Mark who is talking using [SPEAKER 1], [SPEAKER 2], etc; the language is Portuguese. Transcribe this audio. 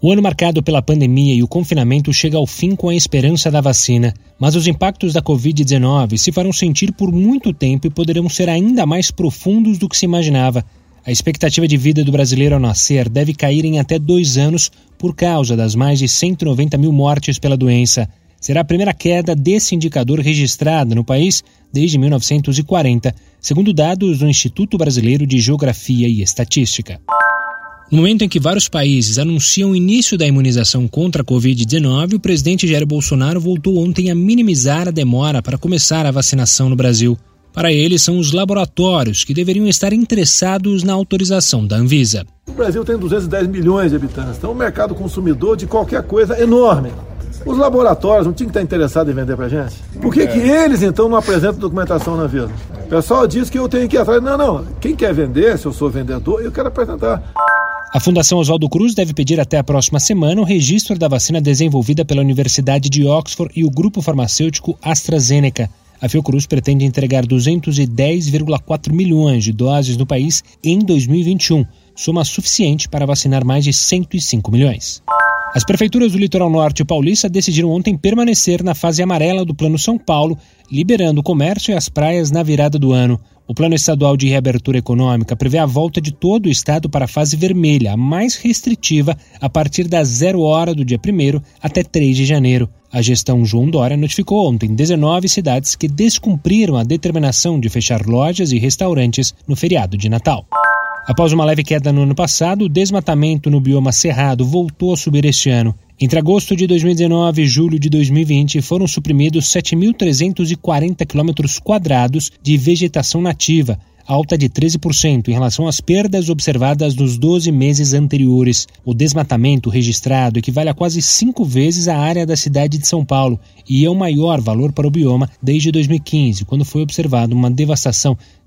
[SPEAKER 1] O ano marcado pela pandemia e o confinamento chega ao fim com a esperança da vacina, mas os impactos da Covid-19 se farão sentir por muito tempo e poderão ser ainda mais profundos do que se imaginava. A expectativa de vida do brasileiro ao nascer deve cair em até dois anos por causa das mais de 190 mil mortes pela doença. Será a primeira queda desse indicador registrada no país desde 1940, segundo dados do Instituto Brasileiro de Geografia e Estatística. No momento em que vários países anunciam o início da imunização contra a Covid-19, o presidente Jair Bolsonaro voltou ontem a minimizar a demora para começar a vacinação no Brasil. Para ele, são os laboratórios que deveriam estar interessados na autorização da Anvisa.
[SPEAKER 2] O Brasil tem 210 milhões de habitantes, então o mercado consumidor de qualquer coisa é enorme. Os laboratórios não tinham que estar interessados em vender para gente? Por que, que eles, então, não apresentam documentação na Anvisa? O pessoal diz que eu tenho que ir atrás. Não, não. Quem quer vender, se eu sou vendedor, eu quero apresentar.
[SPEAKER 1] A Fundação Oswaldo Cruz deve pedir até a próxima semana o registro da vacina desenvolvida pela Universidade de Oxford e o grupo farmacêutico AstraZeneca. A Fiocruz pretende entregar 210,4 milhões de doses no país em 2021, soma suficiente para vacinar mais de 105 milhões. As prefeituras do litoral norte paulista decidiram ontem permanecer na fase amarela do Plano São Paulo, liberando o comércio e as praias na virada do ano. O Plano Estadual de Reabertura Econômica prevê a volta de todo o estado para a fase vermelha, a mais restritiva, a partir da zero hora do dia 1 até 3 de janeiro. A gestão João Dória notificou ontem 19 cidades que descumpriram a determinação de fechar lojas e restaurantes no feriado de Natal. Após uma leve queda no ano passado, o desmatamento no bioma cerrado voltou a subir este ano. Entre agosto de 2019 e julho de 2020, foram suprimidos 7.340 quilômetros quadrados de vegetação nativa, alta de 13% em relação às perdas observadas nos 12 meses anteriores. O desmatamento registrado equivale a quase cinco vezes a área da cidade de São Paulo e é o maior valor para o bioma desde 2015, quando foi observada uma devastação